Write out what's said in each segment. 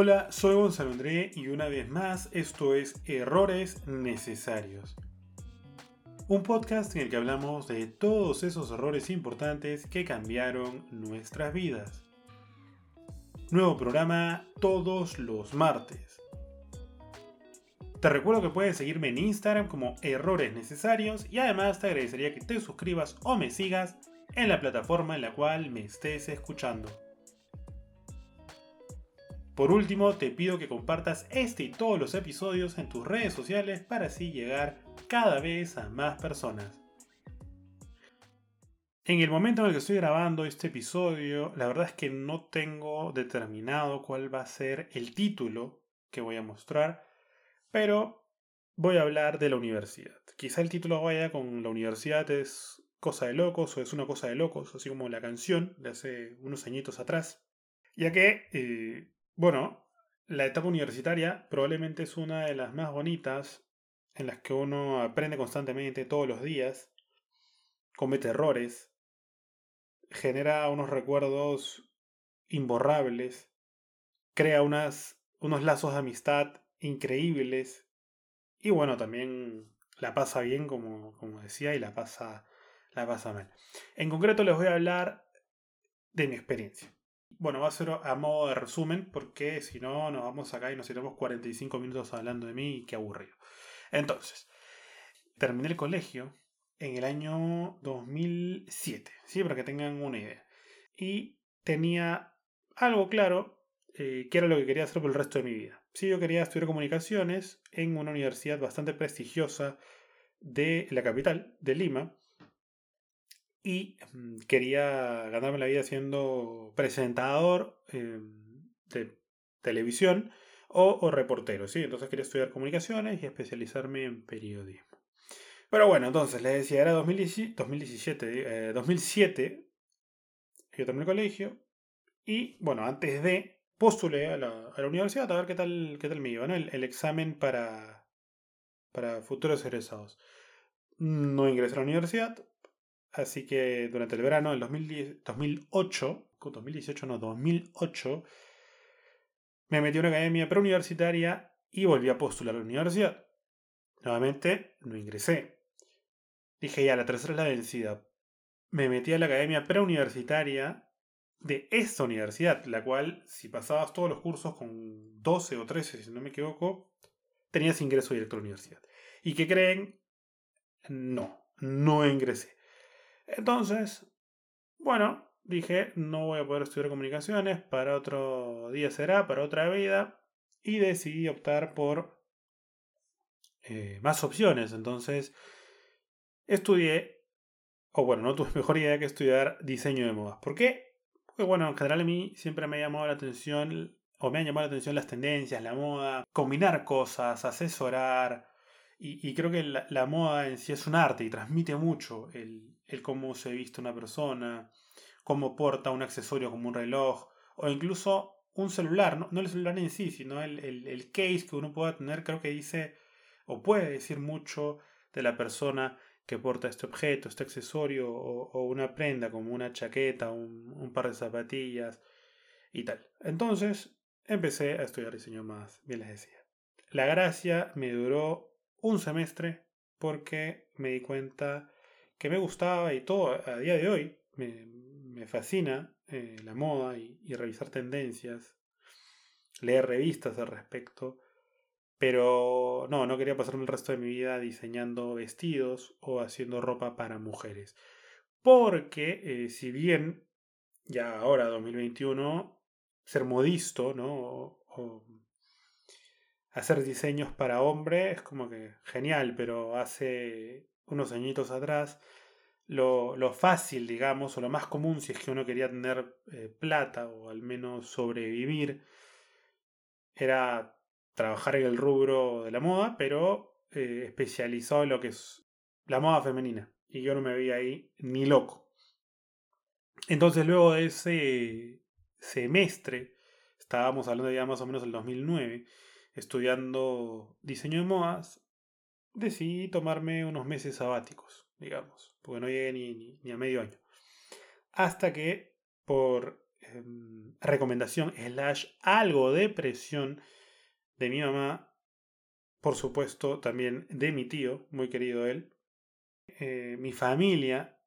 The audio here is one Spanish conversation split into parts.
Hola, soy Gonzalo André y una vez más esto es Errores Necesarios. Un podcast en el que hablamos de todos esos errores importantes que cambiaron nuestras vidas. Nuevo programa todos los martes. Te recuerdo que puedes seguirme en Instagram como Errores Necesarios y además te agradecería que te suscribas o me sigas en la plataforma en la cual me estés escuchando. Por último, te pido que compartas este y todos los episodios en tus redes sociales para así llegar cada vez a más personas. En el momento en el que estoy grabando este episodio, la verdad es que no tengo determinado cuál va a ser el título que voy a mostrar, pero voy a hablar de la universidad. Quizá el título vaya con la universidad es cosa de locos o es una cosa de locos, así como la canción de hace unos añitos atrás, ya que eh, bueno, la etapa universitaria probablemente es una de las más bonitas en las que uno aprende constantemente todos los días, comete errores, genera unos recuerdos imborrables, crea unas, unos lazos de amistad increíbles y bueno, también la pasa bien como, como decía y la pasa, la pasa mal. En concreto les voy a hablar de mi experiencia. Bueno, va a ser a modo de resumen, porque si no, nos vamos acá y nos iremos 45 minutos hablando de mí y qué aburrido. Entonces, terminé el colegio en el año 2007, ¿sí? Para que tengan una idea. Y tenía algo claro, eh, que era lo que quería hacer por el resto de mi vida. Sí, yo quería estudiar comunicaciones en una universidad bastante prestigiosa de la capital, de Lima, y mm, quería ganarme la vida siendo presentador em, de televisión o, reportero, ¿sí? Entonces quería estudiar comunicaciones y especializarme en periodismo. Pero bueno, entonces les decía, era 2017, 2007, yo terminé el colegio y bueno, antes de postulé a la, universidad a ver qué tal, qué tal me iba, ¿no? el, el examen para, para futuros egresados. No ingresé a la universidad, Así que durante el verano del 2008, 2018 no, 2008, me metí a una academia preuniversitaria y volví a postular a la universidad. Nuevamente no ingresé. Dije ya, la tercera es la densidad. Me metí a la academia preuniversitaria de esta universidad, la cual, si pasabas todos los cursos con 12 o 13, si no me equivoco, tenías ingreso directo a la universidad. ¿Y qué creen? No, no ingresé. Entonces, bueno, dije, no voy a poder estudiar comunicaciones, para otro día será, para otra vida, y decidí optar por eh, más opciones. Entonces, estudié, o bueno, no tuve mejor idea que estudiar diseño de modas. ¿Por qué? Porque bueno, en general a mí siempre me ha llamado la atención, o me han llamado la atención las tendencias, la moda, combinar cosas, asesorar. Y, creo que la, moda en sí es un arte y transmite mucho el, el cómo se viste una persona, cómo porta un accesorio como un reloj, o incluso un celular, no, el celular en sí, sino el, el, case que uno pueda tener, creo que dice o puede decir mucho de la persona que porta este objeto, este accesorio o, una prenda como una chaqueta, un, un, par de zapatillas y tal. Entonces empecé a estudiar diseño más, bien les decía. La gracia me duró un semestre porque me di cuenta que me gustaba y todo a día de hoy. Me, fascina eh, la moda y, revisar tendencias, leer revistas al respecto. Pero no, no quería pasarme el resto de mi vida diseñando vestidos o haciendo ropa para mujeres. Porque eh, si bien ya ahora 2021 ser modisto, ¿no? o, hacer diseños para hombre es como que genial, pero hace unos añitos atrás, lo, fácil, digamos, o lo más común si es que uno quería tener eh, plata o al menos sobrevivir, era trabajar en el rubro de la moda, pero eh, especializado en lo que es la moda femenina. Y yo no me veía ahí ni loco. Entonces luego de ese semestre, estábamos hablando ya más o menos del 2009, estudiando diseño de modas, decidí tomarme unos meses sabáticos, digamos, porque no llegué ni, a medio año. Hasta que, por em, recomendación, slash algo de presión de mi mamá, por supuesto también de mi tío, muy querido él, eh, mi familia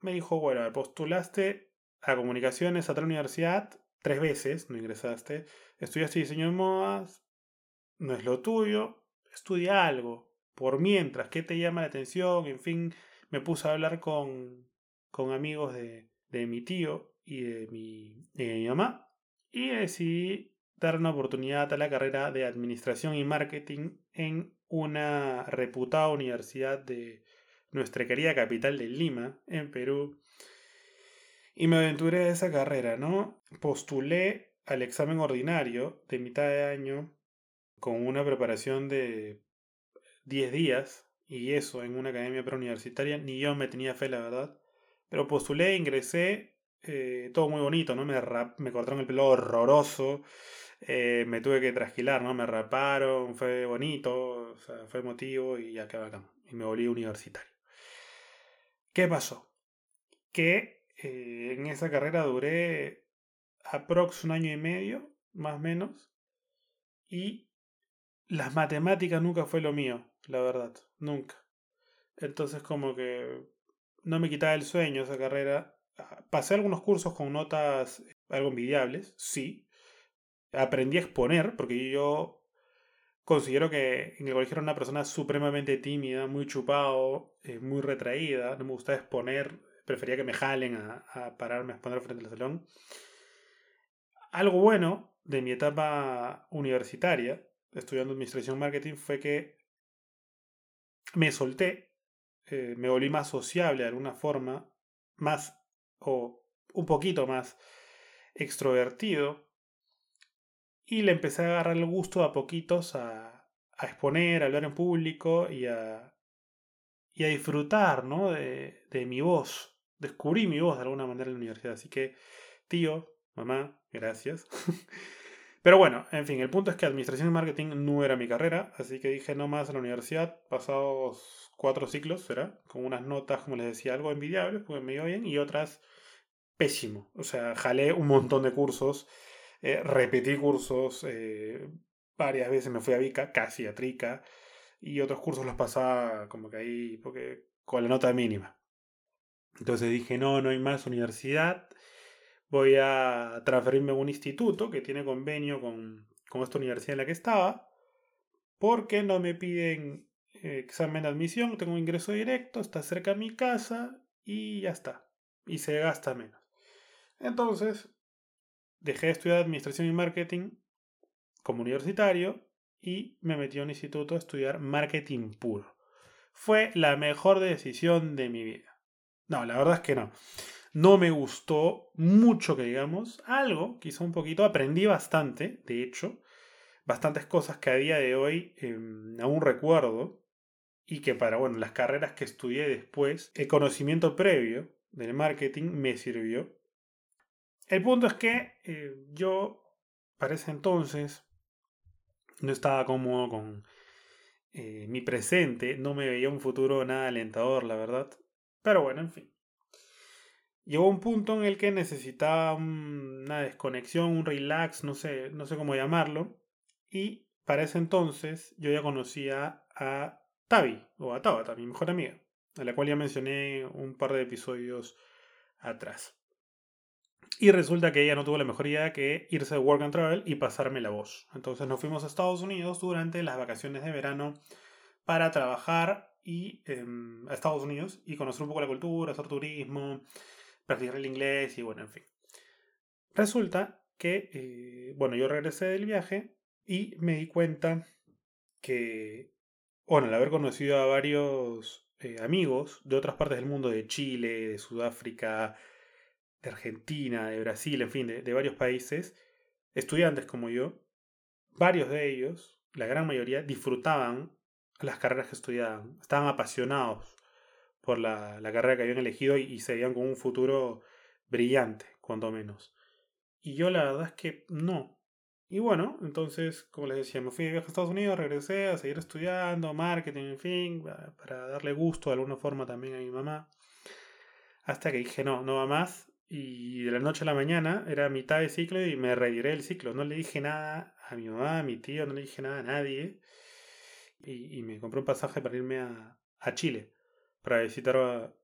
me dijo, bueno, postulaste a comunicaciones a otra universidad tres veces, no ingresaste, estudiaste diseño de modas, no es lo tuyo, estudia algo, por mientras, ¿qué te llama la atención? En fin, me puse a hablar con, con amigos de, de mi tío y de mi, de mi mamá y decidí dar una oportunidad a la carrera de administración y marketing en una reputada universidad de nuestra querida capital de Lima, en Perú. Y me aventuré a esa carrera, ¿no? Postulé al examen ordinario de mitad de año con una preparación de 10 días y eso en una academia preuniversitaria. Ni yo me tenía fe, la verdad. Pero postulé, ingresé, eh, todo muy bonito, ¿no? Me, me cortaron el pelo horroroso. Eh, me tuve que trasquilar, ¿no? Me raparon, fue bonito, fue emotivo y ya acá. Y me volví universitario. ¿Qué pasó? Que eh, en esa carrera duré aprox un año y medio, más o menos, y las matemáticas nunca fue lo mío, la verdad, nunca. Entonces como que no me quitaba el sueño esa carrera. Pasé algunos cursos con notas algo envidiables, sí. Aprendí a exponer, porque yo considero que en el colegio era una persona supremamente tímida, muy chupado, eh, muy retraída, no me gustaba exponer, prefería que me jalen a, pararme a exponer frente al salón. Algo bueno de mi etapa universitaria, estudiando administración marketing, fue que me solté, eh, me volví más sociable de alguna forma, más o un poquito más extrovertido, y le empecé a agarrar el gusto a poquitos a, a exponer, a hablar en público y a, y a disfrutar ¿no? de, de mi voz. Descubrí mi voz de alguna manera en la universidad. Así que, tío, mamá, gracias. Pero bueno, en fin, el punto es que administración y marketing no era mi carrera, así que dije no más en la universidad, pasados cuatro ciclos, será, con unas notas, como les decía, algo envidiables, porque me iba bien, y otras pésimo. O sea, jalé un montón de cursos eh, repetí cursos eh, varias veces, me fui a Vica, casi a Trica, y otros cursos los pasaba como que ahí, porque con la nota mínima. Entonces dije, no, no hay más universidad, voy a transferirme a un instituto que tiene convenio con, con esta universidad en la que estaba, porque no me piden eh, examen de admisión, tengo un ingreso directo, está cerca de mi casa y ya está. Y se gasta menos. Entonces dejé de estudiar administración y marketing como universitario y me metí a un instituto a estudiar marketing puro. Fue la mejor decisión de mi vida. No, la verdad es que no. No me gustó mucho que digamos, algo, quizá un poquito, aprendí bastante, de hecho, bastantes cosas que a día de hoy em, aún recuerdo y que para bueno, las carreras que estudié después, el conocimiento previo del marketing me sirvió el punto es que eh, yo, para ese entonces, no estaba cómodo con eh, mi presente, no me veía un futuro nada alentador, la verdad. Pero bueno, en fin. Llegó un punto en el que necesitaba una desconexión, un relax, no sé, no sé cómo llamarlo. Y para ese entonces yo ya conocía a Tavi, o a Tabata, mi mejor amiga, a la cual ya mencioné un par de episodios atrás. Y resulta que ella no tuvo la mejor idea que irse de Work and Travel y pasarme la voz. Entonces nos fuimos a Estados Unidos durante las vacaciones de verano para trabajar y em, a Estados Unidos y conocer un poco la cultura, hacer turismo, practicar el inglés y bueno, en fin. Resulta que, eh, bueno, yo regresé del viaje y me di cuenta que, bueno, al haber conocido a varios eh, amigos de otras partes del mundo, de Chile, de Sudáfrica, de Argentina, de Brasil, en fin, de, varios países, estudiantes como yo, varios de ellos, la gran mayoría, disfrutaban las carreras que estudiaban, estaban apasionados por la, carrera que habían elegido y, se veían con un futuro brillante, cuando menos. Y yo la verdad es que no. Y bueno, entonces, como les decía, me fui de viaje a Estados Unidos, regresé a seguir estudiando, marketing, en fin, para darle gusto de alguna forma también a mi mamá. Hasta que dije, no, no va más, y de la noche a la mañana era mitad de ciclo y me retiré del ciclo. No le dije nada a mi mamá, a mi tío, no le dije nada a nadie. Y, me compré un pasaje para irme a, Chile, para visitar a,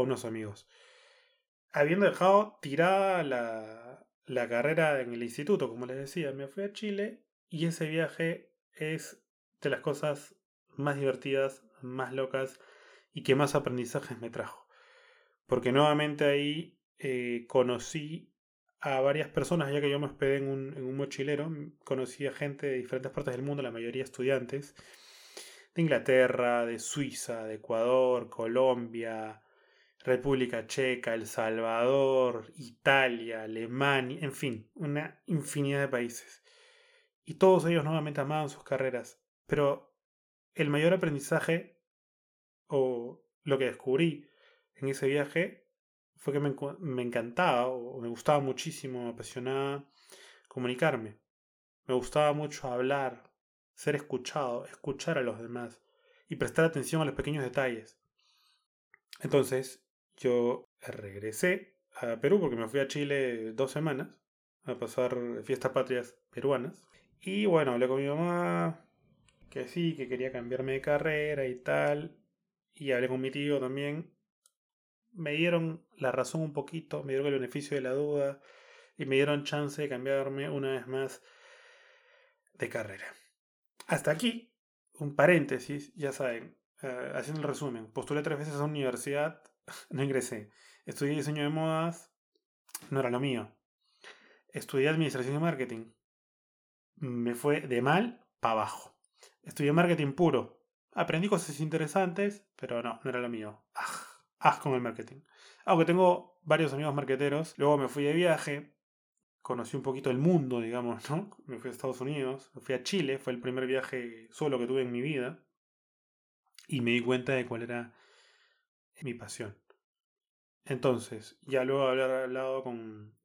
unos amigos. Habiendo dejado tirada la, la carrera en el instituto, como les decía, me fui a Chile y ese viaje es de las cosas más divertidas, más locas y que más aprendizajes me trajo. Porque nuevamente ahí eh, conocí a varias personas, ya que yo me hospedé en un, en un mochilero, conocí a gente de diferentes partes del mundo, la mayoría estudiantes, de Inglaterra, de Suiza, de Ecuador, Colombia, República Checa, El Salvador, Italia, Alemania, en fin, una infinidad de países. Y todos ellos nuevamente amaban sus carreras. Pero el mayor aprendizaje, o lo que descubrí en ese viaje, fue que me, encantaba o me gustaba muchísimo, me apasionaba comunicarme. Me gustaba mucho hablar, ser escuchado, escuchar a los demás y prestar atención a los pequeños detalles. Entonces, yo regresé a Perú porque me fui a Chile dos semanas a pasar fiestas patrias peruanas. Y bueno, hablé con mi mamá que sí, que quería cambiarme de carrera y tal. Y hablé con mi tío también me dieron la razón un poquito, me dieron el beneficio de la duda y me dieron chance de cambiarme una vez más de carrera. Hasta aquí, un paréntesis, ya saben, eh, haciendo el resumen, postulé tres veces a una universidad, no ingresé. Estudié diseño de modas, no era lo mío. Estudié administración y marketing, me fue de mal para abajo. Estudié marketing puro, aprendí cosas interesantes, pero no, no era lo mío. ¡Ah! haz con el marketing. Aunque tengo varios amigos marqueteros, luego me fui de viaje, conocí un poquito el mundo, digamos, ¿no? Me fui a Estados Unidos, me fui a Chile, fue el primer viaje solo que tuve en mi vida, y me di cuenta de cuál era mi pasión. Entonces, ya luego de haber hablado con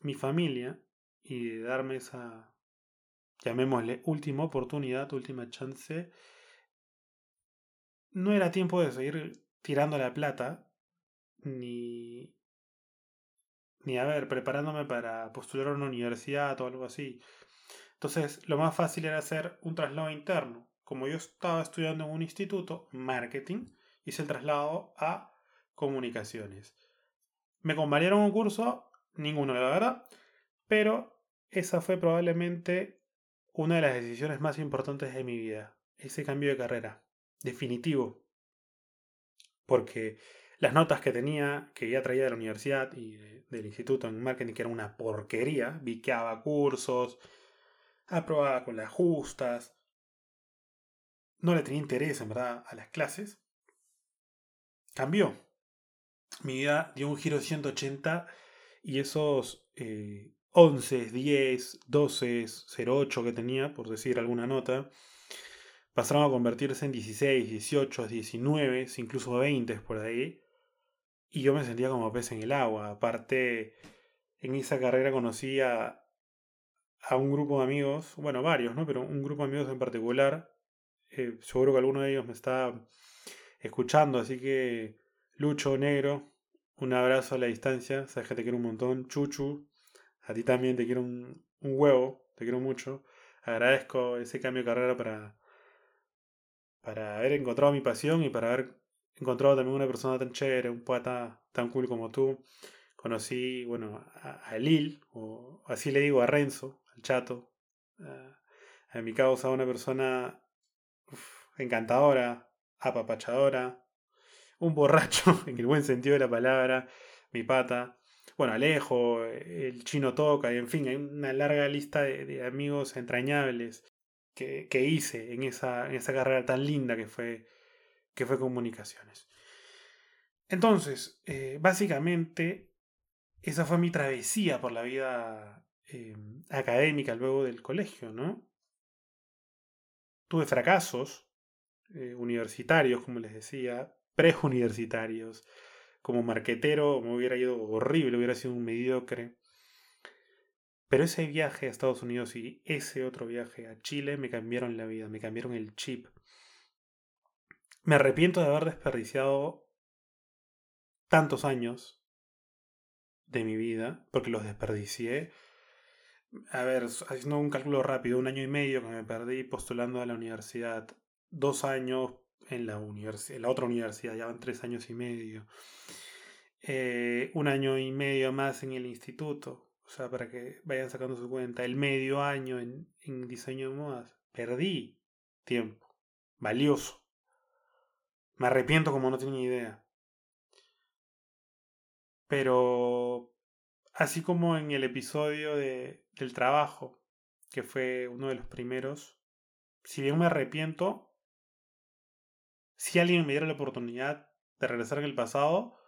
mi familia y de darme esa, llamémosle, última oportunidad, última chance, no era tiempo de seguir tirando la plata, ni, ni a ver, preparándome para postular a una universidad o algo así. Entonces, lo más fácil era hacer un traslado interno. Como yo estaba estudiando en un instituto, marketing, hice el traslado a comunicaciones. ¿Me convalieron un curso? Ninguno, la verdad. Pero esa fue probablemente una de las decisiones más importantes de mi vida. Ese cambio de carrera. Definitivo porque las notas que tenía, que ya traía de la universidad y del instituto en marketing, que era una porquería, viqueaba cursos, aprobaba con las justas, no le tenía interés en verdad a las clases, cambió. Mi vida dio un giro de 180 y esos 11, 10, 12, 08 que tenía, por decir alguna nota, pasaron a convertirse en 16, 18, 19, incluso 20 por ahí. Y yo me sentía como pez en el agua. Aparte, en esa carrera conocí a, un grupo de amigos, bueno, varios, ¿no? Pero un grupo de amigos en particular. Eh, seguro que alguno de ellos me está escuchando, así que Lucho Negro, un abrazo a la distancia, sabes que te quiero un montón. Chuchu, a ti también te quiero un, un huevo, te quiero mucho. Agradezco ese cambio de carrera para, para haber encontrado mi pasión y para haber encontrado también una persona tan chévere, un poeta tan cool como tú. Conocí, bueno, a, Lil, o así le digo a Renzo, al chato. A, mi causa, una persona encantadora, apapachadora, un borracho, en el buen sentido de la palabra, mi pata. Bueno, Alejo, el chino toca, y en fin, hay una larga lista de amigos entrañables que, hice en esa, en esa, carrera tan linda que fue, que fue comunicaciones. Entonces, eh, básicamente, esa fue mi travesía por la vida eh, académica luego del colegio, ¿no? Tuve fracasos eh, universitarios, como les decía, preuniversitarios. Como marquetero me hubiera ido horrible, hubiera sido un mediocre. Pero ese viaje a Estados Unidos y ese otro viaje a Chile me cambiaron la vida, me cambiaron el chip. Me arrepiento de haber desperdiciado tantos años de mi vida, porque los desperdicié. A ver, haciendo un cálculo rápido, un año y medio que me perdí postulando a la universidad, dos años en la, la otra universidad, ya van tres años y medio, eh, un año y medio más en el instituto, o sea, para que vayan sacando su cuenta, el medio año en, en diseño de modas, perdí tiempo, valioso. Me arrepiento como no tenía idea. Pero, así como en el episodio de, del trabajo, que fue uno de los primeros, si bien me arrepiento, si alguien me diera la oportunidad de regresar en el pasado,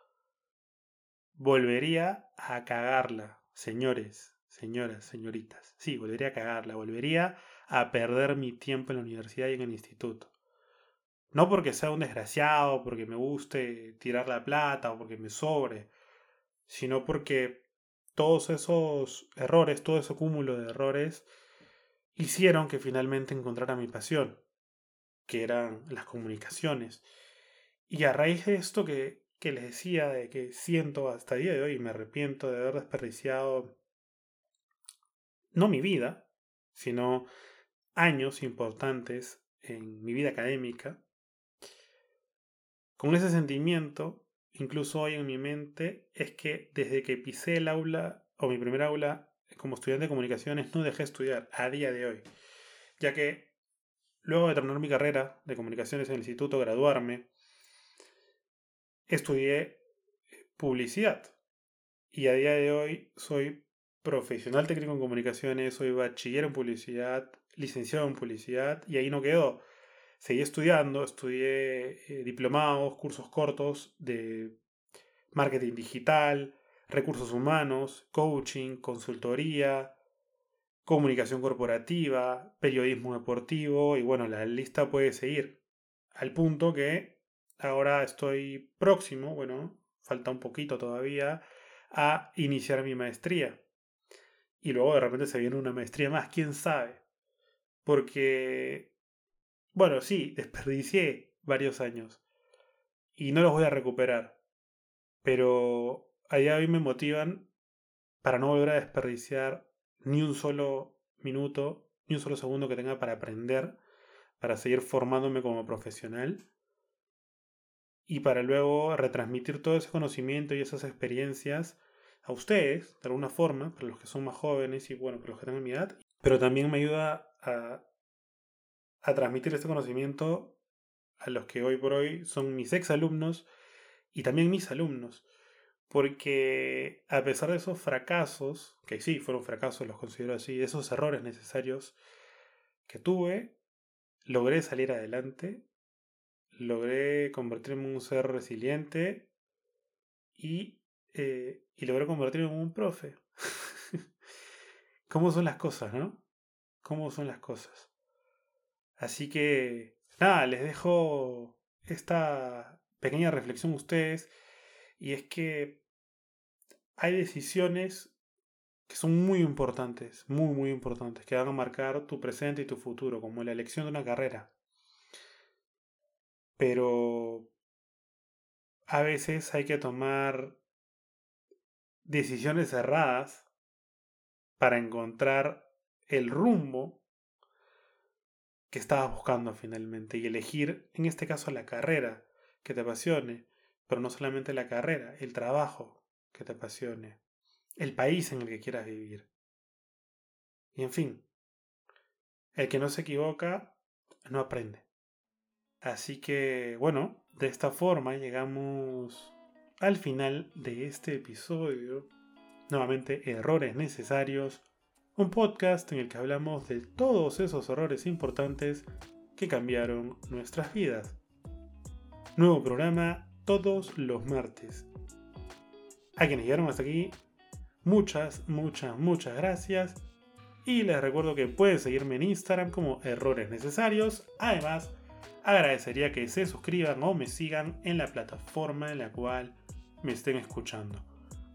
volvería a cagarla, señores, señoras, señoritas. Sí, volvería a cagarla, volvería a perder mi tiempo en la universidad y en el instituto. No porque sea un desgraciado, porque me guste tirar la plata o porque me sobre, sino porque todos esos errores, todo ese cúmulo de errores, hicieron que finalmente encontrara mi pasión, que eran las comunicaciones. Y a raíz de esto que, que les decía, de que siento hasta el día de hoy, me arrepiento de haber desperdiciado no mi vida, sino años importantes en mi vida académica, con ese sentimiento, incluso hoy en mi mente, es que desde que pisé el aula, o mi primer aula como estudiante de comunicaciones, no dejé de estudiar a día de hoy. Ya que luego de terminar mi carrera de comunicaciones en el instituto, graduarme, estudié publicidad. Y a día de hoy soy profesional técnico en comunicaciones, soy bachiller en publicidad, licenciado en publicidad, y ahí no quedó seguí estudiando, estudié eh, diplomados, cursos cortos de marketing digital, recursos humanos, coaching, consultoría, comunicación corporativa, periodismo deportivo y bueno, la lista puede seguir. Al punto que ahora estoy próximo, bueno, falta un poquito todavía, a iniciar mi maestría. Y luego de repente se viene una maestría más, quién sabe. Porque bueno, sí, desperdicié varios años. Y no los voy a recuperar. Pero allá hoy me motivan para no volver a desperdiciar ni un solo minuto, ni un solo segundo que tenga para aprender, para seguir formándome como profesional y para luego retransmitir todo ese conocimiento y esas experiencias a ustedes, de alguna forma, para los que son más jóvenes y bueno, para los que tengan mi edad, pero también me ayuda a a transmitir este conocimiento a los que hoy por hoy son mis ex alumnos y también mis alumnos. Porque a pesar de esos fracasos, que sí, fueron fracasos, los considero así, de esos errores necesarios que tuve, logré salir adelante, logré convertirme en un ser resiliente y, eh, y logré convertirme en un profe. ¿Cómo son las cosas, no? ¿Cómo son las cosas? Así que, nada, les dejo esta pequeña reflexión a ustedes. Y es que hay decisiones que son muy importantes, muy, muy importantes, que van a marcar tu presente y tu futuro, como la elección de una carrera. Pero a veces hay que tomar decisiones cerradas para encontrar el rumbo que estabas buscando finalmente y elegir, en este caso, la carrera que te apasione, pero no solamente la carrera, el trabajo que te apasione, el país en el que quieras vivir. Y en fin, el que no se equivoca no aprende. Así que, bueno, de esta forma llegamos al final de este episodio. Nuevamente, errores necesarios un podcast en el que hablamos de todos esos errores importantes que cambiaron nuestras vidas. Nuevo programa todos los martes. A quienes llegaron hasta aquí, muchas, muchas, muchas gracias. Y les recuerdo que pueden seguirme en Instagram como Errores Necesarios. Además, agradecería que se suscriban o me sigan en la plataforma en la cual me estén escuchando.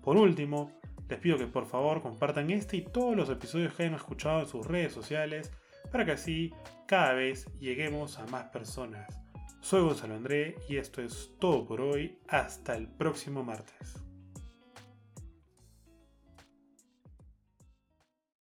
Por último, les pido que por favor compartan este y todos los episodios que hayan escuchado en sus redes sociales para que así cada vez lleguemos a más personas. Soy Gonzalo André y esto es todo por hoy. Hasta el próximo martes.